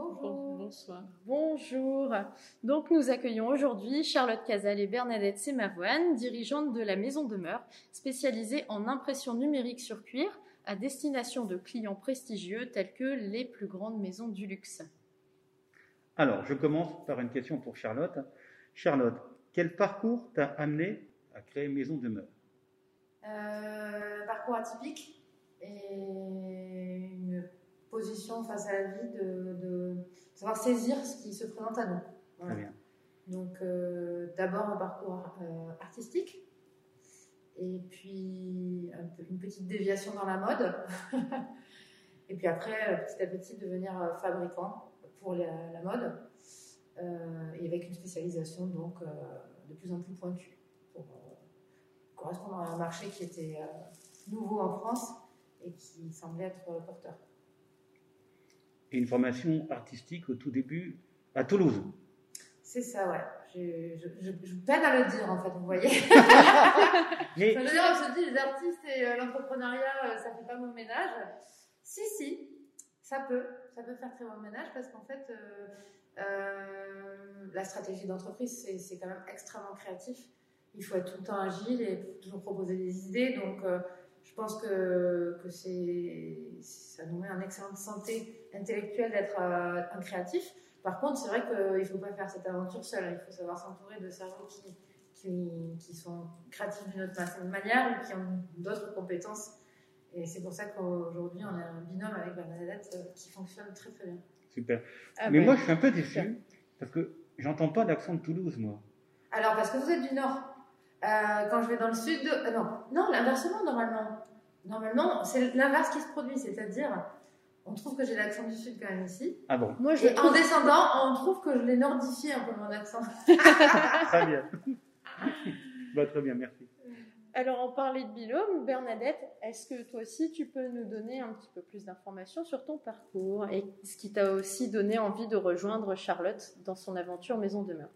Bonjour. Bonsoir. Bonjour. Donc nous accueillons aujourd'hui Charlotte Casal et Bernadette Semavoine, dirigeantes de la Maison Demeure, spécialisée en impression numérique sur cuir à destination de clients prestigieux tels que les plus grandes maisons du luxe. Alors, je commence par une question pour Charlotte. Charlotte, quel parcours t'a amené à créer Maison Demeure? Euh, Parcours atypique et position face à la vie de, savoir saisir ce qui se présente à nous. Très bien. Donc, euh, d'abord un parcours euh, artistique, et puis une petite déviation dans la mode, et puis après, petit à petit, devenir fabricant pour la, mode, euh, et avec une spécialisation donc de plus en plus pointue pour correspondre à un marché qui était nouveau en France et qui semblait être porteur et une formation artistique au tout début à Toulouse. C'est ça, ouais. Je, je, peine à le dire, en fait, vous voyez. Mais... Ça veut dire, on se dit, les artistes et euh, l'entrepreneuriat, euh, ça fait pas mon ménage. Si, si, ça peut. Ça peut faire très bon ménage parce qu'en fait, euh, la stratégie d'entreprise, c'est quand même extrêmement créatif. Il faut être tout le temps agile et toujours proposer des idées. Donc, je pense que, que ça nous met en excellente santé intellectuelle d'être euh, un créatif. Par contre, c'est vrai qu'il ne faut pas faire cette aventure seul. Il faut savoir s'entourer de cerveaux qui, qui, qui sont créatifs d'une autre manière ou qui ont d'autres compétences. Et c'est pour ça qu'aujourd'hui, on a un binôme avec Bernadette euh, qui fonctionne très très bien. Super. Ah Mais moi, je suis un peu déçu parce que j'entends pas l'accent de Toulouse, moi. Alors, parce que vous êtes du Nord. Euh, quand je vais dans le sud, euh, non, non, l'inversement normalement. Normalement, c'est l'inverse qui se produit, c'est-à-dire, on trouve que j'ai l'accent du sud quand même ici. Ah bon? Moi, je Et en descendant, on trouve que je l'ai nordifié un peu mon accent. très bien. bah, très bien, merci. Alors, on parlait de binôme. Bernadette, est-ce que toi aussi, tu peux nous donner un petit peu plus d'informations sur ton parcours et ce qui t'a aussi donné envie de rejoindre Charlotte dans son aventure Maison Demeure?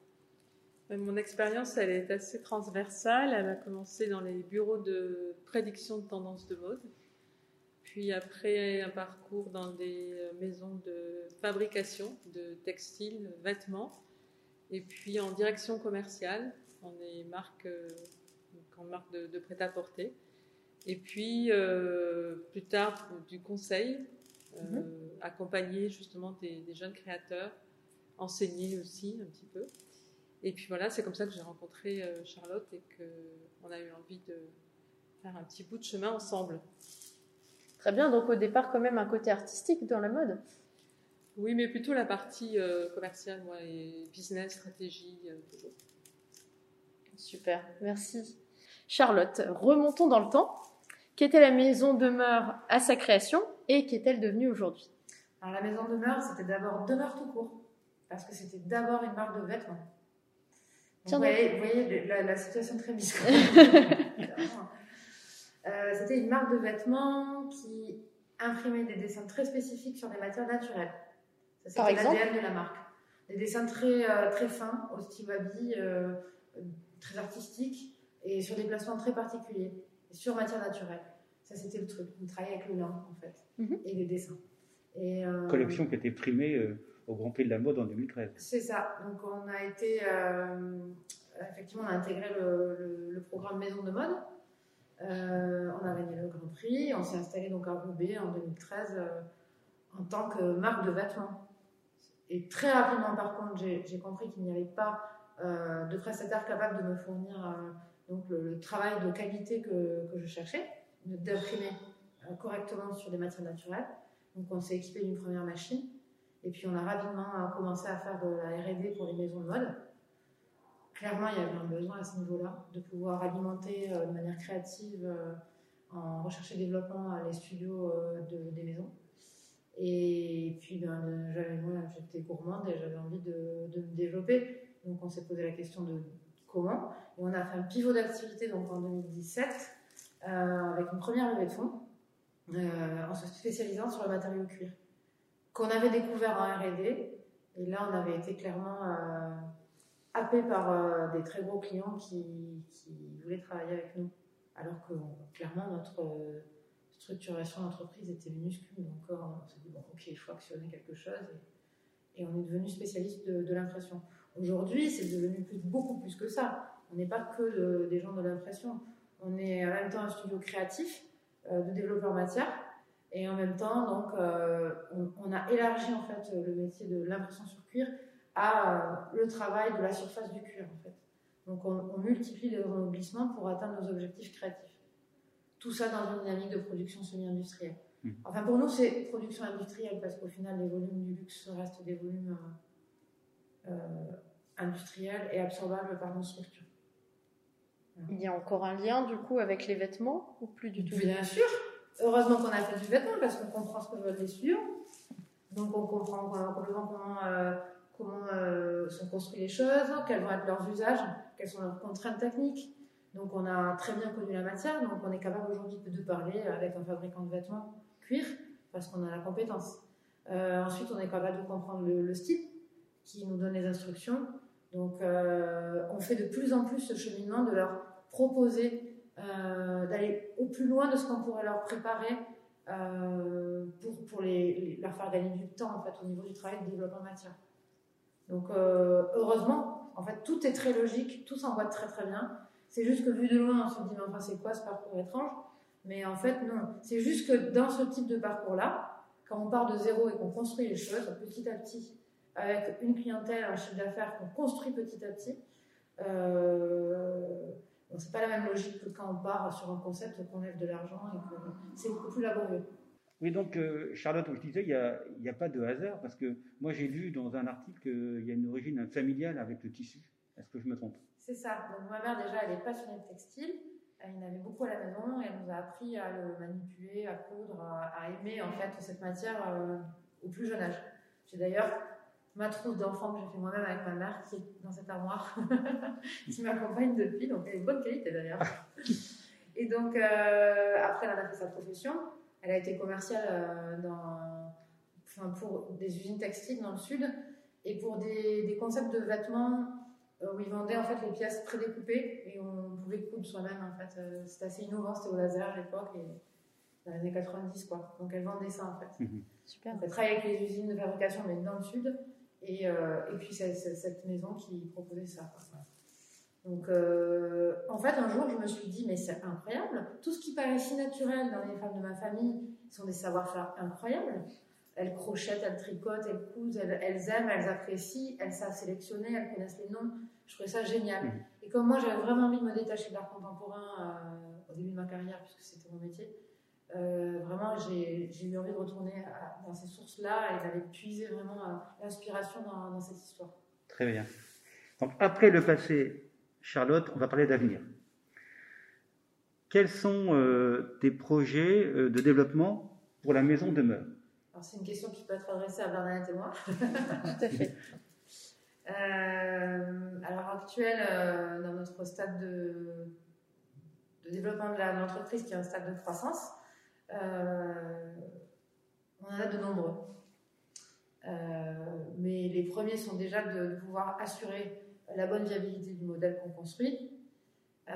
Mon expérience, elle est assez transversale. Elle a commencé dans les bureaux de prédiction de tendances de mode, puis après un parcours dans des euh, maisons de fabrication de textiles, vêtements, et puis en direction commerciale, des marques, euh, en marque de, prêt-à-porter. Et puis plus tard du conseil, mm-hmm. accompagner justement des, des jeunes créateurs, enseigner aussi un petit peu. Et puis voilà, c'est comme ça que j'ai rencontré euh, Charlotte et qu'on a eu envie de faire un petit bout de chemin ensemble. Très bien, donc au départ quand même un côté artistique dans la mode? Oui, mais plutôt la partie euh, commerciale, moi, et business, stratégie. Euh, Super, merci. Charlotte, remontons dans le temps. Qu'était la maison demeure à sa création et qu'est-elle devenue aujourd'hui? Alors la maison demeure, c'était d'abord demeure tout court, parce que c'était d'abord une marque de vêtements vous, voyez, la, situation très bizarre. Euh, c'était une marque de vêtements qui imprimait des dessins très spécifiques sur des matières naturelles. Ça, c'était l'ADN de la marque. Des dessins très, euh, très fins, au style wabi, euh, très artistiques, et sur des placements très particuliers, sur matière naturelle. Ça, c'était le truc. On travaillait avec le lin, en fait, mhm. et les dessins. Et, Collection qui a été primée au Grand Prix de la mode en 2013. C'est ça. Donc on a été, euh, effectivement, on a intégré le, programme Maison de mode. Euh, on a gagné le Grand Prix. On s'est installé donc à Roubaix en 2013 euh, en tant que marque de vêtements. Et très rapidement, par contre, j'ai compris qu'il n'y avait pas de prestataire capable de me fournir donc le, travail de qualité que, je cherchais, d'imprimer correctement sur des matières naturelles. Donc on s'est équipé d'une première machine et puis on a rapidement euh, commencé à faire de la RD pour les maisons de mode. Clairement, il y avait un besoin à ce niveau-là, de pouvoir alimenter euh, de manière créative, euh, en recherche et développement, les studios de, des maisons. Et puis, ben, j'avais, moi, j'étais gourmande et j'avais envie de, de, me développer. Donc, on s'est posé la question de comment. Et on a fait un pivot d'activité donc en 2017 euh, avec une première levée de fonds en se spécialisant sur le matériau cuir qu'on avait découvert en R&D. Et là, on avait été clairement euh, happé par euh, des très gros clients qui, voulaient travailler avec nous. Alors que clairement, notre structuration d'entreprise était minuscule. Donc, on s'est dit, bon, ok, il faut actionner quelque chose. Et, on est devenu spécialiste de, l'impression. Aujourd'hui, c'est devenu beaucoup plus que ça. On n'est pas que de, des gens de l'impression. On est en même temps un studio créatif euh, de développeurs matière. Et en même temps, donc, euh, on, on, a élargi en fait le métier de l'impression sur cuir à euh, le travail de la surface du cuir en fait. Donc on, on multiplie les glissements pour atteindre nos objectifs créatifs. Tout ça dans une dynamique de production semi-industrielle. Mmh. Enfin pour nous c'est production industrielle parce qu'au final les volumes du luxe restent des volumes euh, industriels et absorbables par nos structures. Il y a encore un lien du coup avec les vêtements ou plus du tout? Bien sûr. Heureusement qu'on a fait du vêtement parce qu'on comprend ce que veulent les suyants. Donc on comprend complètement comment, euh, euh, sont construites les choses, quels vont être leurs usages, quelles sont leurs contraintes techniques. Donc on a très bien connu la matière, donc on est capable aujourd'hui de parler avec un fabricant de vêtements cuir parce qu'on a la compétence. Euh, ensuite on est capable de comprendre le, le, style qui nous donne les instructions. Donc on fait de plus en plus ce cheminement de leur proposer d'aller au plus loin de ce qu'on pourrait leur préparer euh, pour, pour les, leur faire gagner du temps en fait au niveau du travail de développement matière. Donc euh, heureusement, en fait tout est très logique, tout s'emboîte très très bien. C'est juste que vu de loin, on se dit mais enfin c'est quoi ce parcours étrange? Mais en fait non, c'est juste que dans ce type de parcours-là, quand on part de zéro et qu'on construit les choses petit à petit, avec une clientèle, un chiffre d'affaires qu'on construit petit à petit, euh, donc c'est pas la même logique que quand on part sur un concept qu'on lève de l'argent et que c'est beaucoup plus laborieux. Oui, donc euh, Charlotte, je disais, il n'y a, a, pas de hasard parce que moi j'ai lu dans un article qu'il y a une origine familiale avec le tissu. Est-ce que je me trompe? C'est ça. Donc ma mère déjà, elle est passionnée de textile. Elle en avait beaucoup à la maison et elle nous a appris à le manipuler, à coudre, à, à aimer en fait cette matière euh, au plus jeune âge. J'ai d'ailleurs ma trousse d'enfant que j'ai fait moi-même avec ma mère qui est dans cette armoire, qui m'accompagne depuis, donc elle est de bonne qualité d'ailleurs. Et donc, euh, après, elle a fait sa profession. Elle a été commerciale euh, dans, enfin, pour des usines textiles dans le sud et pour des, des concepts de vêtements euh, où ils vendaient en fait les pièces prédécoupées et on pouvait coudre soi-même. En fait, c'était assez innovant, c'était au laser à l'époque et dans les années 90 quoi. Donc elle vendait ça en fait. Mmh. Super. Elle travaille avec les usines de fabrication mais dans le sud. Et, euh, et puis c'est cette maison qui proposait ça. Donc euh, en fait un jour je me suis dit mais c'est incroyable, tout ce qui paraît si naturel dans les femmes de ma famille sont des savoir-faire incroyables. Elles crochettent, elles tricotent, elles cousent, elles, elles, aiment, elles apprécient, elles savent sélectionner, elles connaissent les noms. Je trouvais ça génial. Mmh. Et comme moi j'avais vraiment envie de me détacher de l'art contemporain euh, au début de ma carrière puisque c'était mon métier, euh, vraiment, j'ai eu envie de retourner à, dans ces sources-là et d'aller puiser vraiment l'inspiration dans, dans, cette histoire. Très bien. Donc, après le passé, Charlotte, on va parler d'avenir. Quels sont euh, tes projets euh, de développement pour la maison demeure C'est une question qui peut être adressée à Bernadette et moi. Tout à fait. Euh, à l'heure actuelle, dans notre stade de, de développement de l'entreprise, qui est un stade de croissance, euh, on en a de nombreux. Euh, mais les premiers sont déjà de, pouvoir assurer la bonne viabilité du modèle qu'on construit, euh,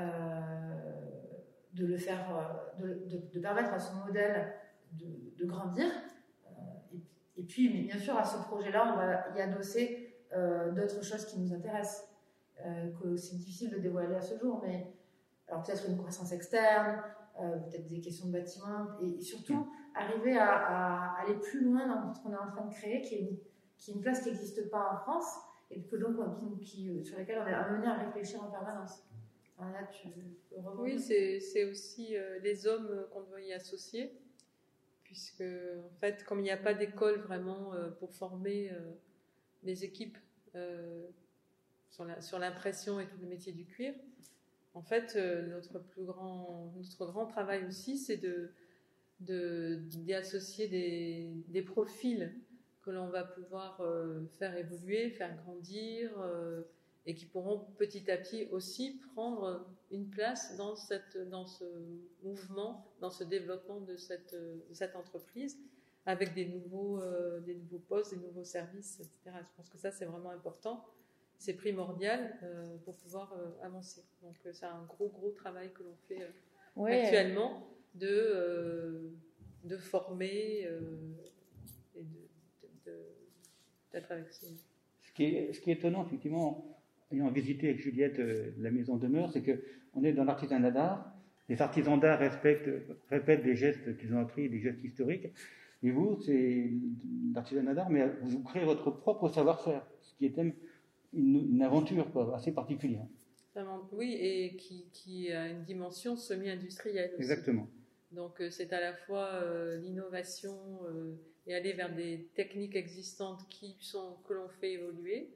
de le faire, de, permettre à ce modèle de, grandir. Et, puis, bien sûr, à ce projet-là, on va y adosser d'autres choses qui nous intéressent, que c'est difficile de dévoiler à ce jour, mais alors peut-être une croissance externe, euh, peut-être des questions de bâtiment, et, surtout arriver à, aller plus loin dans ce qu'on est en train de créer, qui est une, place qui n'existe pas en France, et que donc qui, qui, sur laquelle on est amené à réfléchir en permanence. Alors là, tu oui, c'est aussi euh, les hommes qu'on doit y associer, puisque en fait, comme il n'y a pas d'école vraiment euh, pour former euh, les équipes euh, sur l'impression et tous les métiers du cuir, en fait, euh, notre plus grand, notre grand travail aussi, c'est de d'y associer des, des, profils que l'on va pouvoir euh, faire évoluer, faire grandir euh, et qui pourront petit à petit aussi prendre une place dans, cette, dans ce mouvement, dans ce développement de cette, cette entreprise avec des nouveaux, des nouveaux postes, des nouveaux services, etc. Je pense que ça, c'est vraiment important. C'est primordial pour pouvoir avancer. Donc, c'est un gros, gros travail que l'on fait actuellement de, euh, de former euh, et d'être avec Ce qui, est, ce qui est étonnant, effectivement, ayant visité avec Juliette euh, la maison demeure, c'est qu'on est dans l'artisanat d'art. Les artisans d'art répètent des gestes qu'ils ont appris, des gestes historiques. Et vous, c'est l'artisanat d'art, mais vous créez votre propre savoir-faire, ce qui est une, une aventure assez particulière. Oui, et qui, qui, a une dimension semi-industrielle aussi. Exactement. Donc euh, c'est à la fois euh, l'innovation euh, et aller vers des techniques existantes qui sont, que l'on fait évoluer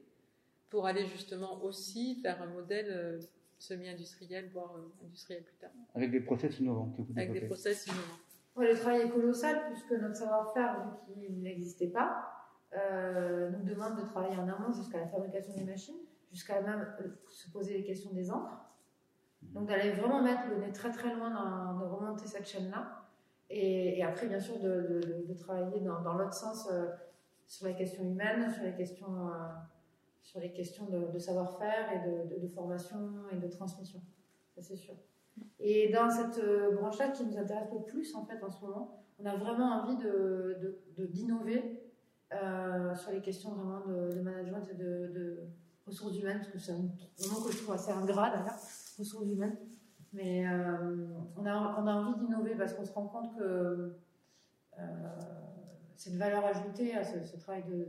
pour aller justement aussi vers un modèle semi-industriel, voire industriel plus tard. Avec des process innovants. Que vous Avec des process innovants. le travail est colossal puisque notre savoir-faire, vu qu'il n'existait pas, nous demande de travailler en amont jusqu'à la fabrication des machines, jusqu'à même se poser les questions des encres donc d'aller vraiment mettre le nez très très loin, dans, de remonter cette chaîne-là. Et, après, bien sûr, de, de, travailler dans, l'autre sens euh, sur les questions humaines, sur les questions, euh, sur les questions de, savoir-faire et de, formation et de transmission. Ça, c'est sûr. Et dans cette euh, branche-là qui nous intéresse le plus, en fait, en ce moment, on a vraiment envie d'innover sur les questions vraiment de, management et de, ressources humaines, parce que c'est un moment que je trouve assez ingrat d'ailleurs ressources humaines. Mais euh, on, a, envie d'innover parce qu'on se rend compte que euh, cette valeur ajoutée à ce, travail de,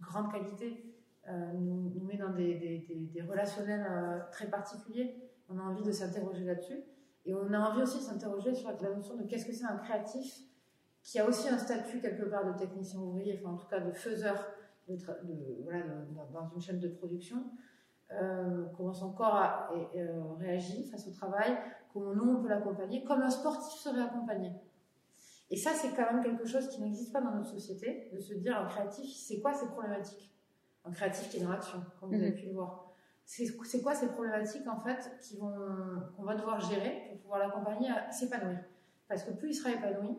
grande qualité euh, nous, met dans des, des, des, relationnels très particuliers. On a envie de s'interroger là-dessus. Et on a envie aussi de s'interroger sur la notion de qu'est-ce que c'est un créatif qui a aussi un statut quelque part de technicien ouvrier, enfin en tout cas de faiseur de, voilà, dans une chaîne de production. Euh, comment son corps a, euh, réagi face au travail, comment nous on peut l'accompagner, comme un sportif serait accompagné. Et ça, c'est quand même quelque chose qui n'existe pas dans notre société, de se dire un créatif, c'est quoi ces problématiques? Un créatif qui est dans l'action, comme vous avez mhm. pu le voir. C'est quoi ces problématiques en fait qu'on va devoir gérer pour pouvoir l'accompagner à s'épanouir? Parce que plus il sera épanoui,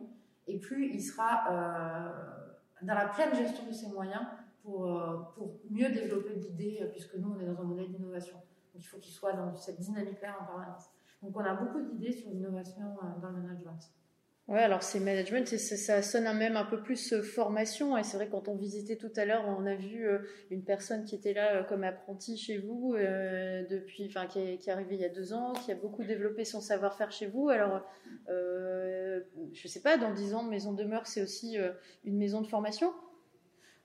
et plus il sera euh, dans la pleine gestion de ses moyens pour, euh, pour mieux développer l'idée, euh, puisque nous, on est dans un modèle d'innovation. Donc, il faut qu'il soit dans cette dynamique-là en permanence. Donc, on a beaucoup d'idées sur l'innovation dans le management. Ouais, alors c'est management, ça sonne même un peu plus formation. Et c'est vrai, quand on visitait tout à l'heure, on a vu une personne qui était là comme apprenti chez vous, depuis, enfin, qui est, arrivée il y a deux ans, qui a beaucoup développé son savoir-faire chez vous. Alors, euh, je sais pas, dans dix ans, Maison Demeure, c'est aussi une maison de formation?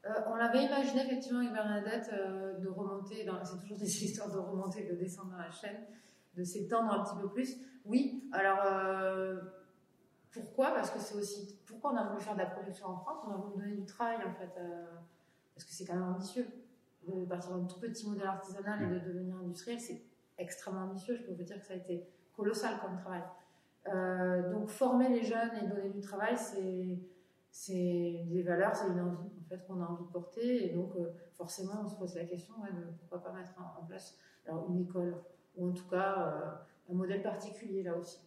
Euh, on l'avait imaginé effectivement avec Bernadette euh, de remonter, c'est toujours des histoires de remonter, de descendre dans la chaîne, de s'étendre un petit peu plus. Oui, alors euh, pourquoi? Parce que c'est aussi pourquoi on a voulu faire de la production en France, on a voulu donner du travail en fait, parce que c'est quand même ambitieux de partir d'un tout petit modèle artisanal et de devenir industriel, c'est extrêmement ambitieux. Je peux vous dire que ça a été colossal comme travail. donc former les jeunes et donner du travail, c'est c'est des valeurs, c'est une envie en fait qu'on a envie de porter, et donc euh, forcément on se pose la question de pourquoi pas mettre en, place alors, une école ou en tout cas euh, un modèle particulier là aussi.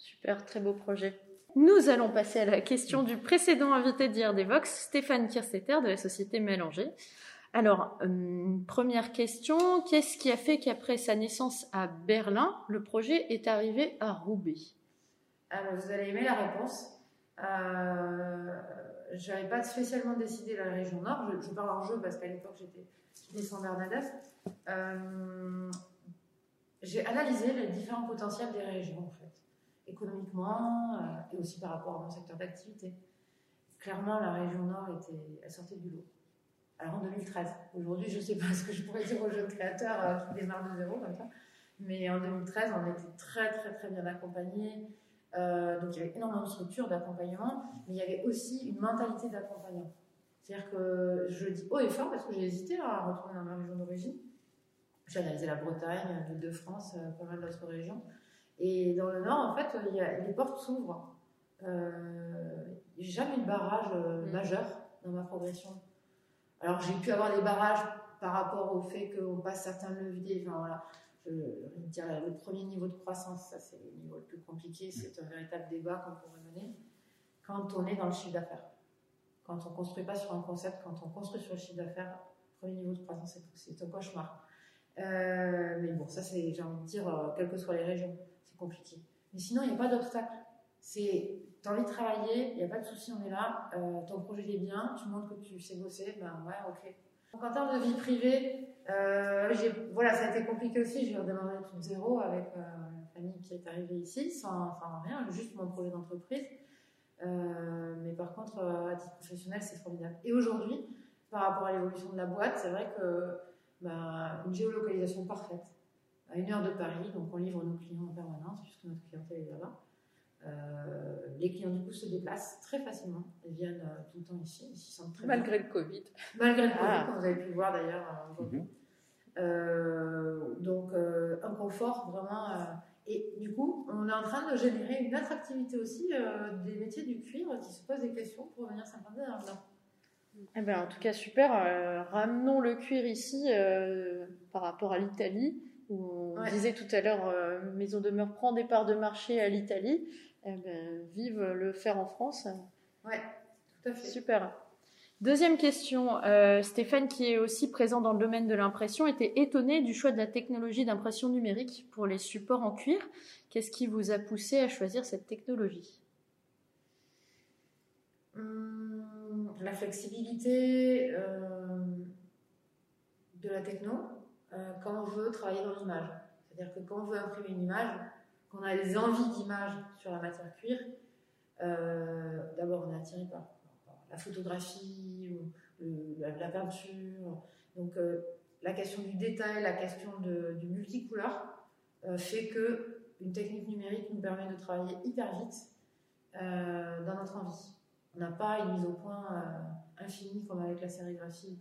Super, très beau projet. Nous allons passer à la question du précédent invité Vox, Stéphane Kirstetter de la société Mélanger. Alors, euh, première question, qu'est-ce qui a fait qu'après sa naissance à Berlin, le projet est arrivé à Roubaix? Alors, vous allez aimer la réponse. Euh, je n'avais pas spécialement décidé la région Nord. Je, parle en jeu parce qu'à l'époque, j'étais sans Bernadette. J'ai analysé les différents potentiels des régions, en fait, économiquement euh, et aussi par rapport à mon secteur d'activité. Clairement, la région Nord était, elle sortait du lot. Alors en 2013. Aujourd'hui, je ne sais pas ce que je pourrais dire aux jeunes créateurs qui démarrent de zéro comme ça. Mais en 2013, on était très, très, très bien accompagnés. Euh, donc il y avait énormément de structures d'accompagnement, mais il y avait aussi une mentalité d'accompagnement. C'est-à-dire que je dis haut et fort parce que j'ai hésité à retourner dans ma région d'origine. J'ai analysé la Bretagne, l'île de France, euh, pas mal d'autres régions. Et dans le Nord, en fait, il y a, les portes s'ouvrent. Euh, j'ai jamais eu de barrage euh, Mm. majeur dans ma progression. Alors j'ai pu avoir des barrages par rapport au fait qu'on passe certains leviers. Enfin voilà, je, je dirais le premier niveau de croissance, ça c'est le niveau le plus compliqué, c'est un véritable débat qu'on pourrait mener quand on est dans le chiffre d'affaires. Quand on construit pas sur un concept, quand on construit sur le chiffre d'affaires, premier niveau de croissance, c'est- c'est un cauchemar. Euh, mais bon, ça c'est, j'ai envie de dire, euh, quelles que soient les régions, compliqué. Mais sinon, il n'y a pas d'obstacle. C'est, t'as envie de travailler, il n'y a pas de souci, on est là. Euh, ton projet est bien, tu montres que tu sais bosser, ben ouais, ok. Donc en termes de vie privée, euh, voilà, ça a été compliqué aussi. J'ai redémarré tout de zéro avec euh, la famille qui est arrivée ici, sans, sans rien, juste mon projet d'entreprise. Euh, mais par contre, à titre professionnel, c'est formidable. Et aujourd'hui, par rapport à l'évolution de la boîte, c'est vrai que ben, une géolocalisation parfaite, à une heure de Paris, donc on livre nos clients en permanence, puisque notre clientèle est là-bas. Euh, les clients du coup se déplacent très facilement, ils viennent euh, tout le temps ici, ils s'y sentent très bien. Malgré le Covid. Malgré le Covid, Ah. comme vous avez pu le voir d'ailleurs euh. Mhm. Euh, donc euh, un confort vraiment. euh, et du coup, on est en train de générer une attractivité aussi euh, des métiers du cuivre qui se posent des questions pour venir s'implanter dans le. Eh ben, en tout cas, super. Euh, ramenons le cuir ici euh, par rapport à l'Italie, où on Ouais. disait tout à l'heure, euh, Maison de Meur prend des parts de marché à l'Italie. Eh ben, vive le faire en France. Ouais, tout à fait. Super. Deuxième question. Euh, Stéphane, qui est aussi présent dans le domaine de l'impression, était étonné du choix de la technologie d'impression numérique pour les supports en cuir. Qu'est-ce qui vous a poussé à choisir cette technologie? Hum, la flexibilité euh, de la techno euh, quand on veut travailler dans l'image. C'est-à-dire que quand on veut imprimer une image, qu'on a des envies d'image sur la matière cuir, euh, d'abord on est attiré par, la photographie ou la, peinture. Donc euh, la question du détail, la question du multicouleur euh, fait que une technique numérique nous permet de travailler hyper vite dans notre envie. On n'a pas une mise au point infinie comme avec la sérigraphie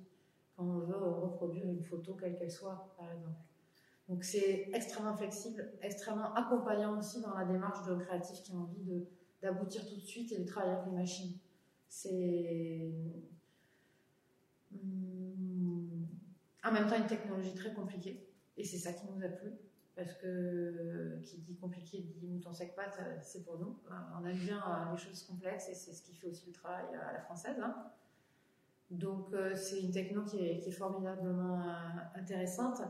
reproduire une photo quelle qu'elle soit, par exemple. Donc c'est extrêmement flexible, extrêmement accompagnant aussi dans la démarche de créatif qui a envie de- d'aboutir tout de suite et de travailler avec les machines. C'est hum, en même temps une technologie très compliquée et c'est ça qui nous a plu parce que qui dit compliqué dit mouton sec pâte, c'est pour nous. On aime bien les choses complexes et c'est ce qui fait aussi le travail à la française. hein. Donc euh, c'est une techno qui est, qui est formidablement euh, intéressante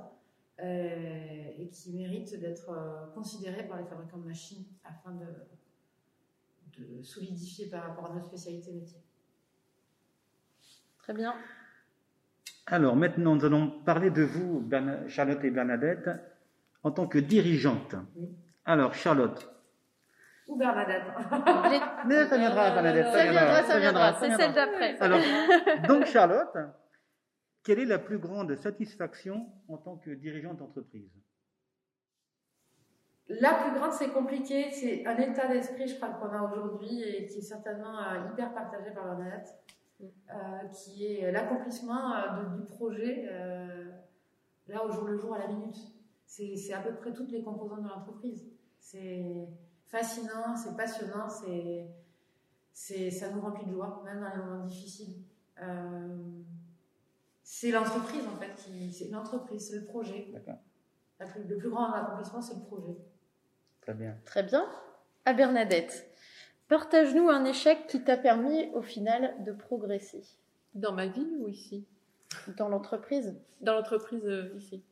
euh, et qui mérite d'être euh, considérée par les fabricants de machines afin de, de solidifier par rapport à notre spécialité métier. Très bien. Alors maintenant, nous allons parler de vous, Charlotte et Bernadette, en tant que dirigeante. Oui. Alors, Charlotte. Ou Bernadette. Mais ça viendra, Bernadette. Ça viendra, ça viendra. ça C'est celle d'après. Alors, donc Charlotte, quelle est la plus grande satisfaction en tant que dirigeante d'entreprise? La plus grande, c'est compliqué. C'est un état d'esprit, je crois, qu'on a aujourd'hui et qui est certainement euh, hyper partagé par Bernadette, euh, qui est l'accomplissement euh, du projet euh, là au jour le jour, à la minute. C'est c'est à peu près toutes les composantes de l'entreprise. C'est fascinant, c'est passionnant, c'est c'est ça nous remplit de joie, même dans les moments difficiles. Euh, c'est l'entreprise en fait qui c'est l'entreprise, c'est le projet. Plus- le plus grand accomplissement, c'est le projet. Très bien. Très bien. À Bernadette. Partage-nous un échec qui t'a permis au final de progresser Dans ma vie ou ici? Dans l'entreprise? Dans l'entreprise euh, ici.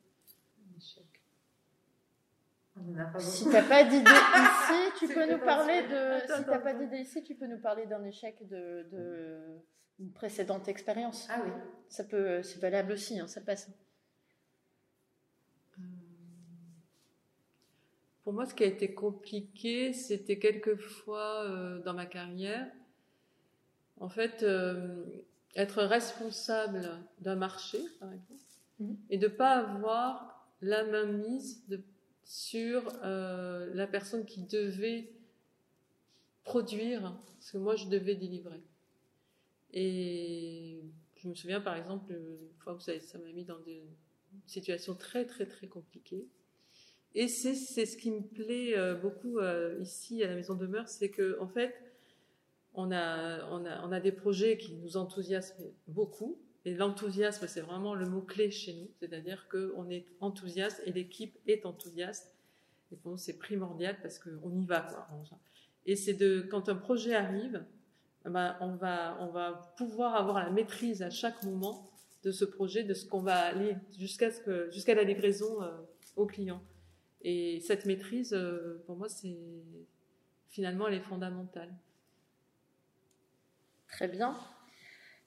A pas Si beaucoup. t'as pas d'idée ici, tu peux nous pas parler de. Attends, Si t'as pas d'idée ici, tu peux nous parler d'un échec de, de une précédente expérience. Ah oui. Ça peut, c'est valable aussi, hein, ça passe. Euh, Pour moi, ce qui a été compliqué, c'était quelquefois euh, dans ma carrière, en fait, euh, être responsable d'un marché, par exemple, Mhm. et de pas avoir la main mise de, sur euh, la personne qui devait produire ce que moi je devais délivrer. Et je me souviens, par exemple, une fois où ça m'a mis dans des situations très, très, très compliquées. Et c'est c'est ce qui me plaît euh, beaucoup euh, ici à la Maison de Meurs, c'est que en fait, on a, on, a, on a des projets qui nous enthousiasment beaucoup. Et l'enthousiasme, c'est vraiment le mot-clé chez nous. C'est-à-dire qu'on est enthousiaste et l'équipe est enthousiaste. Et pour nous, c'est primordial parce qu'on y va. Et c'est de, quand un projet arrive, eh ben, on, va, pouvoir avoir la maîtrise à chaque moment de ce projet, de ce qu'on va aller jusqu'à la livraison euh, au client. Et cette maîtrise, euh, pour moi, c'est finalement, elle est fondamentale. Très bien.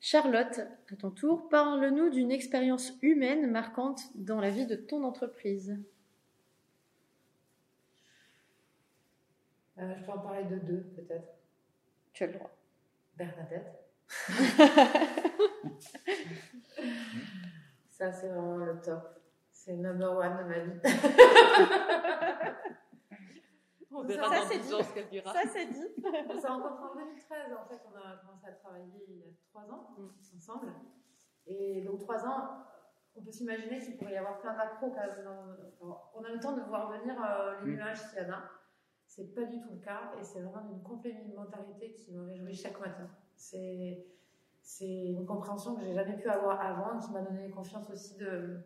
Charlotte, à ton tour, parle-nous d'une expérience humaine marquante dans la vie de ton entreprise. Euh, je peux en parler de deux, peut-être. Tu as le droit. Bernadette. Ça, c'est vraiment le top. C'est le number one de ma vie. On verra ça, dans 10 ans ce qu'elle dira. Ça, c'est dit. On s'est rencontrés en 2013. En fait, on a commencé à travailler il y a 3 ans mm. ensemble. Et donc, 3 ans, on peut s'imaginer qu'il pourrait y avoir plein d'accros quand même. On a le temps de voir venir euh, les nuages s'il y en a. C'est pas du tout le cas et c'est vraiment une complémentarité qui me réjouit chaque matin. C'est une compréhension que j'ai jamais pu avoir avant et qui m'a donné confiance aussi de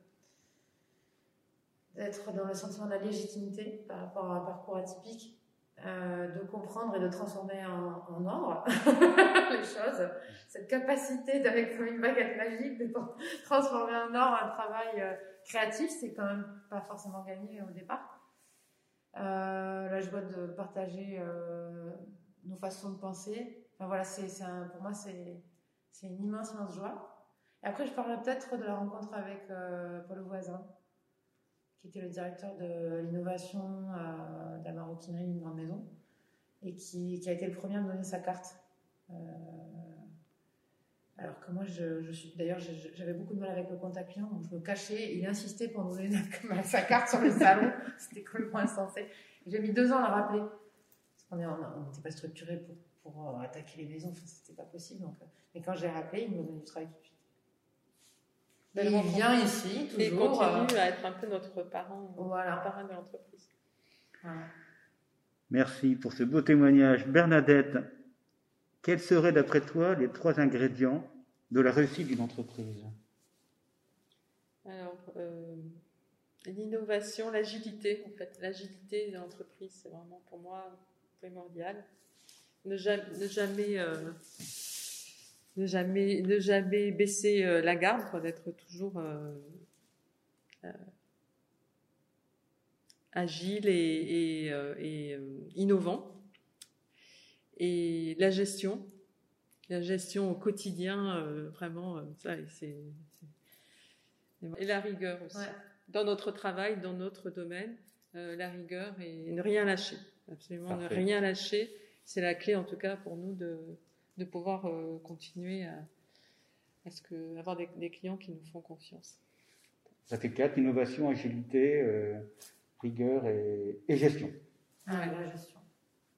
d'être dans le sentiment de la légitimité par rapport à un parcours atypique, euh, de comprendre et de transformer en, ordre les choses. Cette capacité d'avec comme une baguette magique de transformer en ordre un travail euh, créatif, c'est quand même pas forcément gagné au départ. Euh, la joie de partager euh, nos façons de penser. Voilà, c'est, pour moi, c'est, c'est une immense, immense joie. Et après, je parlerai peut-être de la rencontre avec euh, Paul Voisin, qui était le directeur de l'innovation de la maroquinerie d'une grande maison, et qui, a été le premier à me donner sa carte. Alors que moi, je, suis. D'ailleurs, j'avais beaucoup de mal avec le contact client, donc je me cachais. Il insistait pour nous donner sa carte sur le salon. C'était complètement insensé. J'ai mis deux ans à le rappeler. Parce qu'on n'était pas structuré pour, euh, attaquer les maisons. Enfin, c'était pas possible. Euh, mais quand j'ai rappelé, il m'a donné du travail tout de suite. Il vient ici, toujours. Il continue à être un peu notre parent, voilà. parent de l'entreprise. Merci pour ce beau témoignage. Bernadette, quels seraient d'après toi les trois ingrédients de la réussite d'une entreprise? Alors, euh, l'innovation, l'agilité, en fait. L'agilité de l'entreprise, c'est vraiment pour moi primordial. Ne jamais, jamais, euh, ne jamais, ne jamais baisser euh, la garde, d'être toujours agile et, et innovant et la gestion, la gestion au quotidien, euh, vraiment, euh, ça, c'est, et la rigueur aussi. Dans notre travail, dans notre domaine, euh, la rigueur et ne rien lâcher. Absolument ne rien lâcher. C'est la clé, en tout cas, pour nous de, de pouvoir continuer à, à ce que, avoir des, des, clients qui nous font confiance. Ça fait quatre innovation, agilité, rigueur et, et gestion. Ah, la gestion.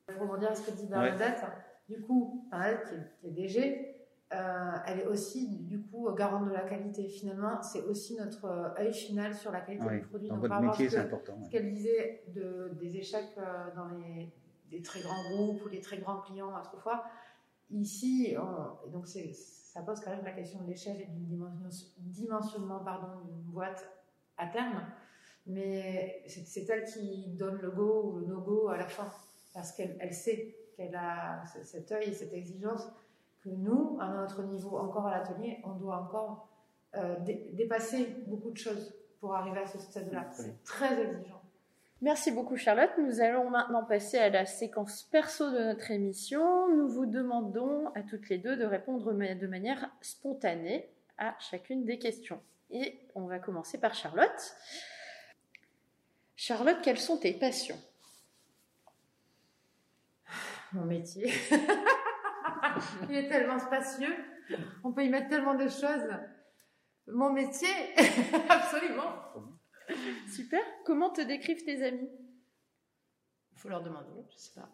Pour rebondir à ce que dit Bernadette, du coup, Bernadette qui est, DG, euh, elle est aussi du coup garante de la qualité. Finalement, c'est aussi notre euh, œil final sur la qualité du produit. Dans votre métier, c'est important. Ce qu'elle disait de, des échecs euh, dans les des très grands groupes ou des très grands clients autrefois, ici, donc ça pose quand même la question de l'échelle et du dimensionnement pardon d'une boîte à terme, mais c'est elle qui donne le go ou le no-go à la fin parce qu'elle sait qu'elle a cet œil et cette exigence que nous, à notre niveau, encore à l'atelier, on doit encore euh, dépasser beaucoup de choses pour arriver à ce stade-là. C'est très exigeant. Merci beaucoup Charlotte. Nous allons maintenant passer à la séquence perso de notre émission. Nous vous demandons à toutes les deux de répondre de manière spontanée à chacune des questions. Et on va commencer par Charlotte. Charlotte, quelles sont tes passions? Mon métier. Il est tellement spacieux, on peut y mettre tellement de choses. Mon métier, absolument. Super. Comment te décrivent tes amis? Il faut leur demander, je sais pas.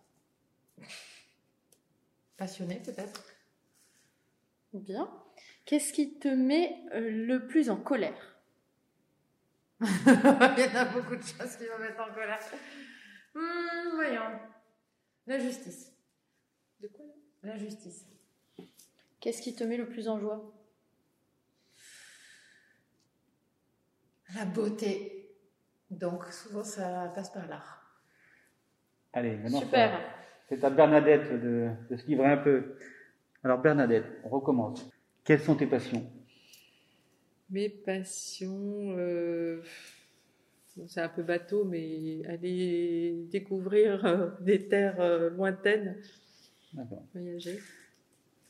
Passionné peut-être? Bien. Qu'est-ce qui te met euh, le plus en colère? Il y en a beaucoup de choses qui me mettent en colère. Hmm, voyons. La justice. De quoi? La justice. Qu'est-ce qui te met le plus en joie? La beauté. Donc souvent ça passe par l'art. Allez, maintenant, Super. c'est à Bernadette de, de se livrer un peu. Alors Bernadette, on recommence. Quelles sont tes passions? Mes passions, euh, bon, c'est un peu bateau, mais aller découvrir euh, des terres euh, lointaines, D'accord. voyager,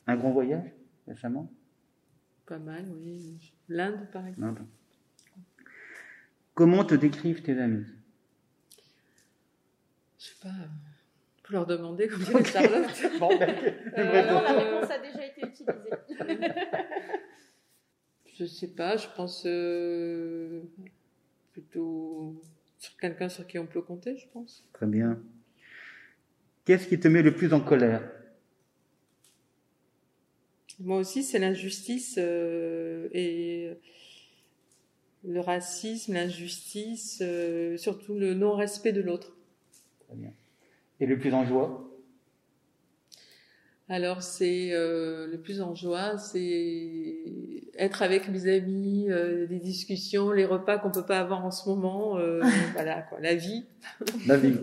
Un grand voyage récemment? Pas mal, oui. L'Inde, par exemple. Comment te décrivent tes amis? Je sais pas, euh, faut leur demander comme dirait Charlotte. Bon, ben, Euh, Non, la euh, réponse a déjà été utilisée. Je sais pas, je pense euh, plutôt sur quelqu'un sur qui on peut compter, je pense. Très bien. Qu'est-ce qui te met le plus en colère? Moi aussi, c'est l'injustice euh, et le racisme, l'injustice, euh, surtout le non-respect de l'autre. Très bien. Et le plus en joie? Alors, c'est euh, le plus en joie, c'est être avec mes amis, euh, des discussions, les repas qu'on peut pas avoir en ce moment, euh, voilà quoi, la vie. La vie.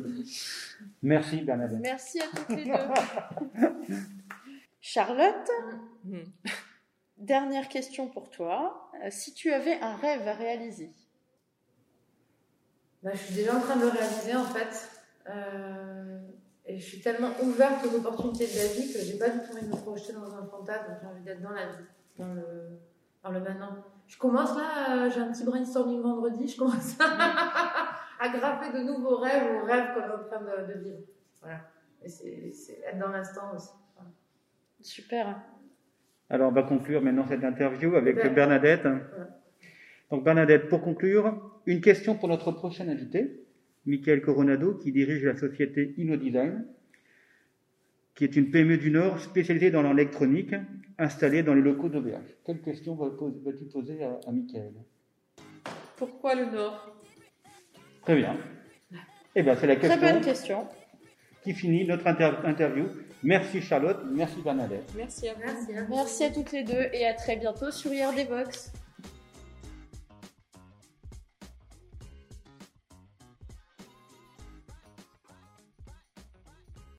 Merci Bernadette. Merci à toutes les deux. Charlotte, Hmm. Dernière question pour toi. Euh, Si tu avais un rêve à réaliser, Bah, je suis déjà en train de le réaliser en fait. Euh, et je suis tellement ouverte aux opportunités de la vie que j'ai pas du tout envie de me projeter dans un fantasme. J'ai envie d'être dans la vie, dans le, dans le maintenant. Je commence là, euh, j'ai un petit brainstorming vendredi, je commence à, à graffer de nouveaux rêves aux rêves qu'on est en train de, de vivre. Voilà. Et c'est c'est être dans l'instant aussi. Voilà. super. Alors on va conclure maintenant cette interview avec. Bernadette. Donc Bernadette, pour conclure, une question pour notre prochain invité, Michael Coronado, qui dirige la société InnoDesign, qui est une PME du Nord spécialisée dans l'électronique, installée dans les locaux d'auberge. Quelle question vas- vas-tu poser à, à Michael? Pourquoi le Nord? Très bien. Eh bien, c'est la Très question bonne question. qui finit notre inter- interview. Merci Charlotte, merci Bernadette. Merci à vous. Merci. Merci à toutes les deux et à très bientôt sur IRD Box.